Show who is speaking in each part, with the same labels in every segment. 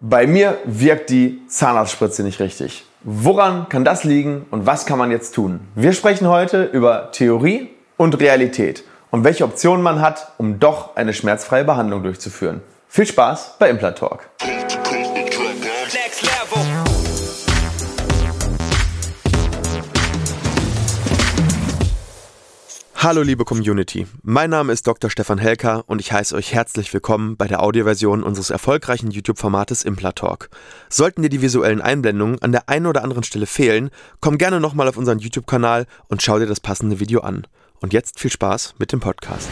Speaker 1: Bei mir wirkt die Zahnarztspritze nicht richtig. Woran kann das liegen und was kann man jetzt tun? Wir sprechen heute über Theorie und Realität und welche Optionen man hat, um doch eine schmerzfreie Behandlung durchzuführen. Viel Spaß bei Implant Talk. Hallo liebe Community, mein Name ist Dr. Stefan Helker und ich heiße euch herzlich willkommen bei der Audioversion unseres erfolgreichen YouTube-Formates Implatalk. Sollten dir die visuellen Einblendungen an der einen oder anderen Stelle fehlen, komm gerne nochmal auf unseren YouTube-Kanal und schau dir das passende Video an. Und jetzt viel Spaß mit dem Podcast.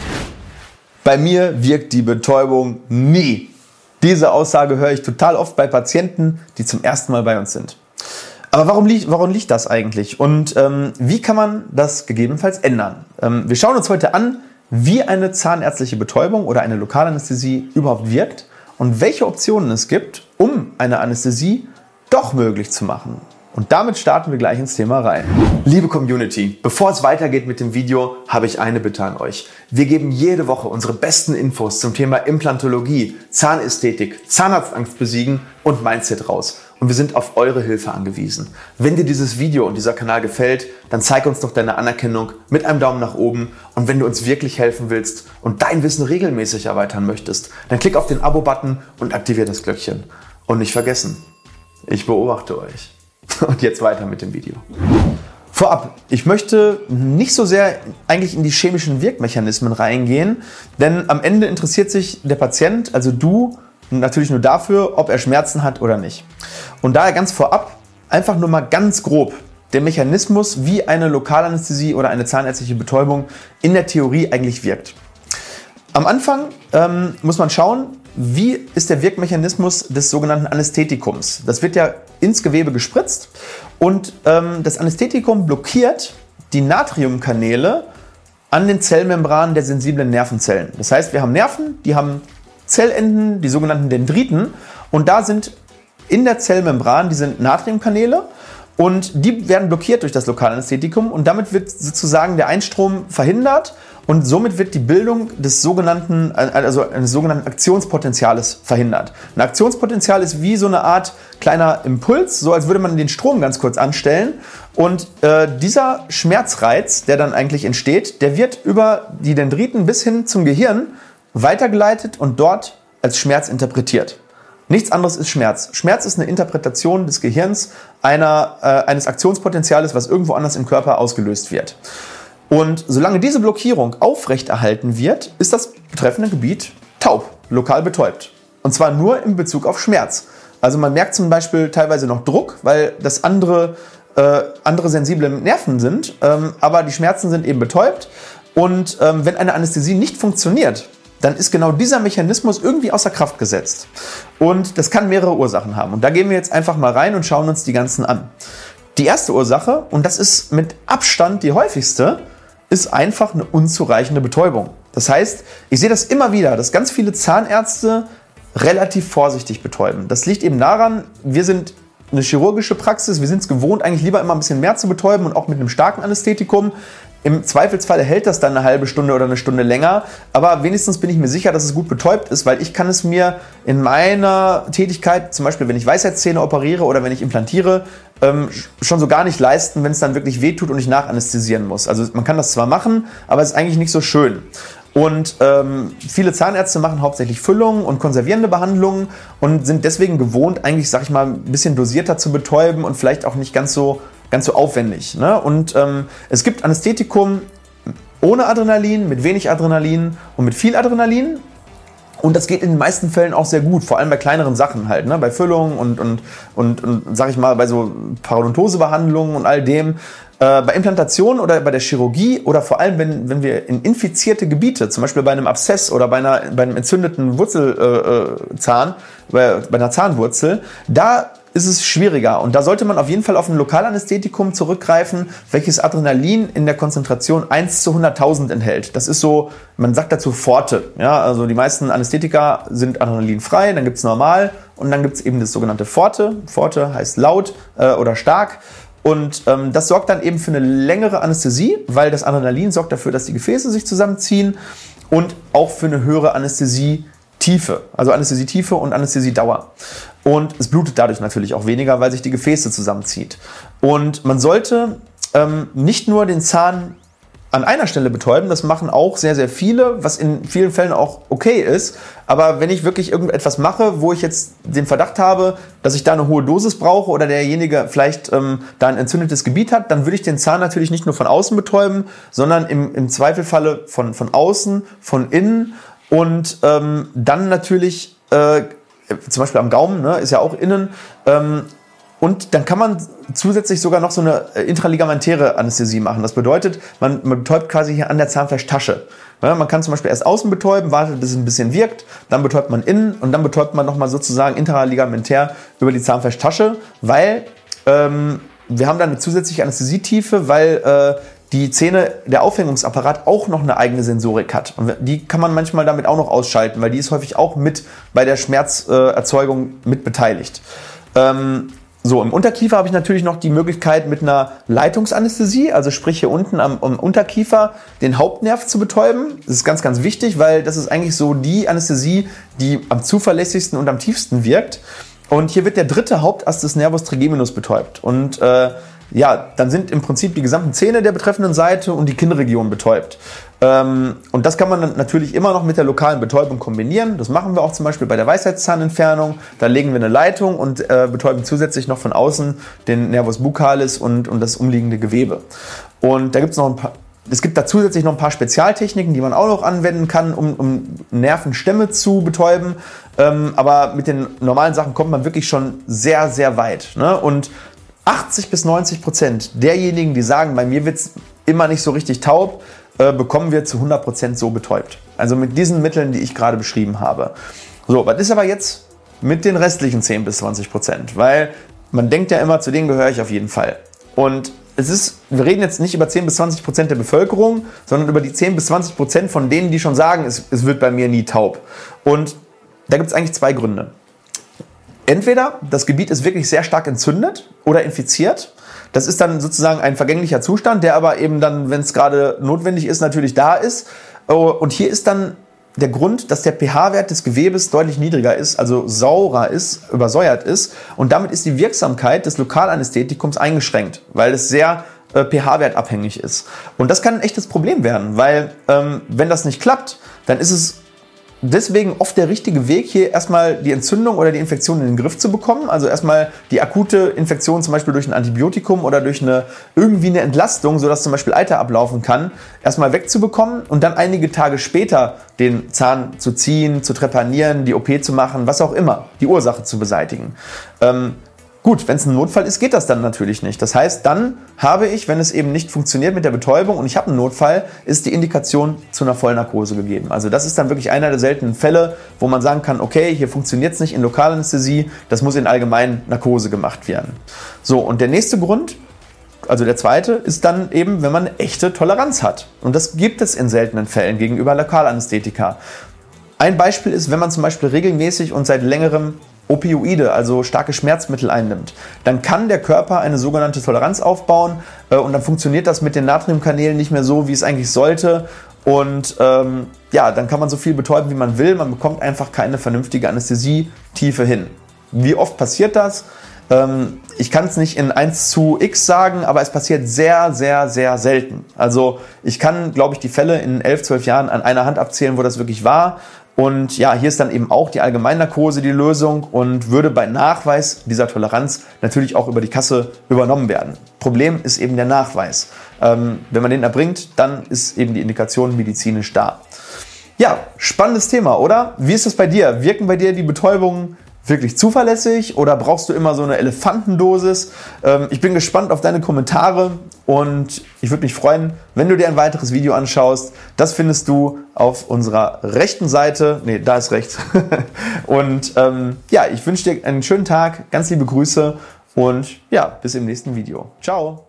Speaker 1: Bei mir wirkt die Betäubung nie. Diese Aussage höre ich total oft bei Patienten, die zum ersten Mal bei uns sind. Aber warum liegt, warum liegt das eigentlich? Und ähm, wie kann man das gegebenenfalls ändern? Ähm, wir schauen uns heute an, wie eine zahnärztliche Betäubung oder eine Lokalanästhesie überhaupt wirkt und welche Optionen es gibt, um eine Anästhesie doch möglich zu machen. Und damit starten wir gleich ins Thema rein. Liebe Community, bevor es weitergeht mit dem Video, habe ich eine Bitte an euch. Wir geben jede Woche unsere besten Infos zum Thema Implantologie, Zahnästhetik, Zahnarztangst besiegen und Mindset raus. Und wir sind auf eure Hilfe angewiesen. Wenn dir dieses Video und dieser Kanal gefällt, dann zeig uns doch deine Anerkennung mit einem Daumen nach oben. Und wenn du uns wirklich helfen willst und dein Wissen regelmäßig erweitern möchtest, dann klick auf den Abo-Button und aktiviere das Glöckchen. Und nicht vergessen, ich beobachte euch. Und jetzt weiter mit dem Video. Vorab, ich möchte nicht so sehr eigentlich in die chemischen Wirkmechanismen reingehen, denn am Ende interessiert sich der Patient, also du, natürlich nur dafür, ob er Schmerzen hat oder nicht. Und daher ganz vorab einfach nur mal ganz grob der Mechanismus, wie eine Lokalanästhesie oder eine zahnärztliche Betäubung in der Theorie eigentlich wirkt. Am Anfang ähm, muss man schauen, wie ist der Wirkmechanismus des sogenannten Anästhetikums? Das wird ja ins Gewebe gespritzt und ähm, das Anästhetikum blockiert die Natriumkanäle an den Zellmembranen der sensiblen Nervenzellen. Das heißt, wir haben Nerven, die haben Zellenden, die sogenannten Dendriten, und da sind in der Zellmembran diese Natriumkanäle und die werden blockiert durch das Lokalanästhetikum und damit wird sozusagen der Einstrom verhindert und somit wird die Bildung des sogenannten, also eines sogenannten Aktionspotenziales verhindert. Ein Aktionspotenzial ist wie so eine Art kleiner Impuls, so als würde man den Strom ganz kurz anstellen. Und äh, dieser Schmerzreiz, der dann eigentlich entsteht, der wird über die Dendriten bis hin zum Gehirn weitergeleitet und dort als Schmerz interpretiert. Nichts anderes ist Schmerz. Schmerz ist eine Interpretation des Gehirns einer, äh, eines Aktionspotenziales, was irgendwo anders im Körper ausgelöst wird. Und solange diese Blockierung aufrechterhalten wird, ist das betreffende Gebiet taub, lokal betäubt. Und zwar nur in Bezug auf Schmerz. Also man merkt zum Beispiel teilweise noch Druck, weil das andere, äh, andere sensible Nerven sind, ähm, aber die Schmerzen sind eben betäubt. Und ähm, wenn eine Anästhesie nicht funktioniert, dann ist genau dieser Mechanismus irgendwie außer Kraft gesetzt. Und das kann mehrere Ursachen haben. Und da gehen wir jetzt einfach mal rein und schauen uns die ganzen an. Die erste Ursache, und das ist mit Abstand die häufigste, ist einfach eine unzureichende Betäubung. Das heißt, ich sehe das immer wieder, dass ganz viele Zahnärzte relativ vorsichtig betäuben. Das liegt eben daran, wir sind eine chirurgische Praxis, wir sind es gewohnt, eigentlich lieber immer ein bisschen mehr zu betäuben und auch mit einem starken Anästhetikum. Im Zweifelsfall hält das dann eine halbe Stunde oder eine Stunde länger, aber wenigstens bin ich mir sicher, dass es gut betäubt ist, weil ich kann es mir in meiner Tätigkeit, zum Beispiel wenn ich Weisheitszähne operiere oder wenn ich implantiere, ähm, schon so gar nicht leisten, wenn es dann wirklich wehtut und ich nachanästhesieren muss. Also man kann das zwar machen, aber es ist eigentlich nicht so schön. Und ähm, viele Zahnärzte machen hauptsächlich Füllungen und konservierende Behandlungen und sind deswegen gewohnt, eigentlich, sag ich mal, ein bisschen dosierter zu betäuben und vielleicht auch nicht ganz so ganz so aufwendig. Ne? Und ähm, es gibt Anästhetikum ohne Adrenalin, mit wenig Adrenalin und mit viel Adrenalin. Und das geht in den meisten Fällen auch sehr gut, vor allem bei kleineren Sachen halt, ne? bei Füllungen und, und, und, und, sag ich mal, bei so Parodontosebehandlungen und all dem. Äh, bei Implantationen oder bei der Chirurgie oder vor allem, wenn, wenn wir in infizierte Gebiete, zum Beispiel bei einem Abszess oder bei, einer, bei einem entzündeten Wurzelzahn, äh, bei, bei einer Zahnwurzel, da ist es schwieriger. Und da sollte man auf jeden Fall auf ein Lokalanästhetikum zurückgreifen, welches Adrenalin in der Konzentration 1 zu 100.000 enthält. Das ist so, man sagt dazu Forte. Ja, also die meisten Anästhetika sind adrenalinfrei, dann gibt es normal und dann gibt es eben das sogenannte Forte. Forte heißt laut äh, oder stark. Und ähm, das sorgt dann eben für eine längere Anästhesie, weil das Adrenalin sorgt dafür, dass die Gefäße sich zusammenziehen und auch für eine höhere Anästhesie Anästhesietiefe, also Anästhesietiefe und Anästhesiedauer. Und es blutet dadurch natürlich auch weniger, weil sich die Gefäße zusammenzieht. Und man sollte ähm, nicht nur den Zahn an einer Stelle betäuben. Das machen auch sehr, sehr viele, was in vielen Fällen auch okay ist. Aber wenn ich wirklich irgendetwas mache, wo ich jetzt den Verdacht habe, dass ich da eine hohe Dosis brauche oder derjenige vielleicht ähm, da ein entzündetes Gebiet hat, dann würde ich den Zahn natürlich nicht nur von außen betäuben, sondern im, im Zweifelfalle von, von außen, von innen und ähm, dann natürlich äh, zum Beispiel am Gaumen, ne, ist ja auch innen, ähm, und dann kann man zusätzlich sogar noch so eine äh, intraligamentäre Anästhesie machen. Das bedeutet, man, man betäubt quasi hier an der Zahnfleischtasche. Ja, man kann zum Beispiel erst außen betäuben, wartet, bis es ein bisschen wirkt, dann betäubt man innen und dann betäubt man nochmal sozusagen intraligamentär über die Zahnfleischtasche, weil ähm, wir haben dann eine zusätzliche Anästhesietiefe, weil äh, die Zähne, der Aufhängungsapparat auch noch eine eigene Sensorik hat. Und die kann man manchmal damit auch noch ausschalten, weil die ist häufig auch mit bei der Schmerzerzeugung mit beteiligt. Ähm, so, im Unterkiefer habe ich natürlich noch die Möglichkeit mit einer Leitungsanästhesie, also sprich hier unten am, am, Unterkiefer, den Hauptnerv zu betäuben. Das ist ganz, ganz wichtig, weil das ist eigentlich so die Anästhesie, die am zuverlässigsten und am tiefsten wirkt. Und hier wird der dritte Hauptast des Nervus trigeminus betäubt. Und äh, ja, dann sind im Prinzip die gesamten Zähne der betreffenden Seite und die Kinnregion betäubt. Ähm, und das kann man natürlich immer noch mit der lokalen Betäubung kombinieren. Das machen wir auch zum Beispiel bei der Weisheitszahnentfernung. Da legen wir eine Leitung und äh, betäuben zusätzlich noch von außen den Nervus buccalis und, und das umliegende Gewebe. Und da gibt es noch ein paar, es gibt da zusätzlich noch ein paar Spezialtechniken, die man auch noch anwenden kann, um, um Nervenstämme zu betäuben. Ähm, aber mit den normalen Sachen kommt man wirklich schon sehr, sehr weit. Ne? Und 80 bis 90 Prozent derjenigen, die sagen, bei mir wird es immer nicht so richtig taub, äh, bekommen wir zu 100 Prozent so betäubt. Also mit diesen Mitteln, die ich gerade beschrieben habe. So, was ist aber jetzt mit den restlichen 10 bis 20 Prozent? Weil man denkt ja immer, zu denen gehöre ich auf jeden Fall. Und es ist, wir reden jetzt nicht über 10 bis 20 Prozent der Bevölkerung, sondern über die 10 bis 20 Prozent von denen, die schon sagen, es, es wird bei mir nie taub. Und da gibt es eigentlich zwei Gründe. Entweder das Gebiet ist wirklich sehr stark entzündet oder infiziert. Das ist dann sozusagen ein vergänglicher Zustand, der aber eben dann, wenn es gerade notwendig ist, natürlich da ist. Oh, und hier ist dann der Grund, dass der pH-Wert des Gewebes deutlich niedriger ist, also saurer ist, übersäuert ist. Und damit ist die Wirksamkeit des Lokalanästhetikums eingeschränkt, weil es sehr äh, pH-Wert abhängig ist. Und das kann ein echtes Problem werden, weil ähm, wenn das nicht klappt, dann ist es deswegen oft der richtige Weg, hier erstmal die Entzündung oder die Infektion in den Griff zu bekommen. Also erstmal die akute Infektion zum Beispiel durch ein Antibiotikum oder durch eine irgendwie eine Entlastung, sodass zum Beispiel Eiter ablaufen kann, erstmal wegzubekommen und dann einige Tage später den Zahn zu ziehen, zu trepanieren, die OP zu machen, was auch immer, die Ursache zu beseitigen. Ähm, Gut, wenn es ein Notfall ist, geht das dann natürlich nicht. Das heißt, dann habe ich, wenn es eben nicht funktioniert mit der Betäubung und ich habe einen Notfall, ist die Indikation zu einer Vollnarkose gegeben. Also das ist dann wirklich einer der seltenen Fälle, wo man sagen kann, okay, hier funktioniert es nicht in Lokalanästhesie, das muss in allgemein Narkose gemacht werden. So, und der nächste Grund, also der zweite, ist dann eben, wenn man eine echte Toleranz hat. Und das gibt es in seltenen Fällen gegenüber Lokalanästhetika. Ein Beispiel ist, wenn man zum Beispiel regelmäßig und seit längerem Opioide, also starke Schmerzmittel einnimmt, dann kann der Körper eine sogenannte Toleranz aufbauen äh, und dann funktioniert das mit den Natriumkanälen nicht mehr so, wie es eigentlich sollte. Und ähm, ja, dann kann man so viel betäuben, wie man will. Man bekommt einfach keine vernünftige Anästhesietiefe hin. Wie oft passiert das? Ähm, ich kann es nicht in 1 zu x sagen, aber es passiert sehr, sehr, sehr selten. Also ich kann, glaube ich, die Fälle in 11, 12 Jahren an einer Hand abzählen, wo das wirklich war. Und ja, hier ist dann eben auch die Allgemeinnarkose die Lösung und würde bei Nachweis dieser Toleranz natürlich auch über die Kasse übernommen werden. Problem ist eben der Nachweis. Ähm, wenn man den erbringt, dann ist eben die Indikation medizinisch da. Ja, spannendes Thema, oder? Wie ist das bei dir? Wirken bei dir die Betäubungen wirklich zuverlässig oder brauchst du immer so eine Elefantendosis? Ähm, ich bin gespannt auf deine Kommentare und ich würde mich freuen, wenn du dir ein weiteres Video anschaust. Das findest du auf unserer rechten Seite. Ne, da ist rechts. und ähm, ja, ich wünsche dir einen schönen Tag, ganz liebe Grüße und ja, bis im nächsten Video. Ciao.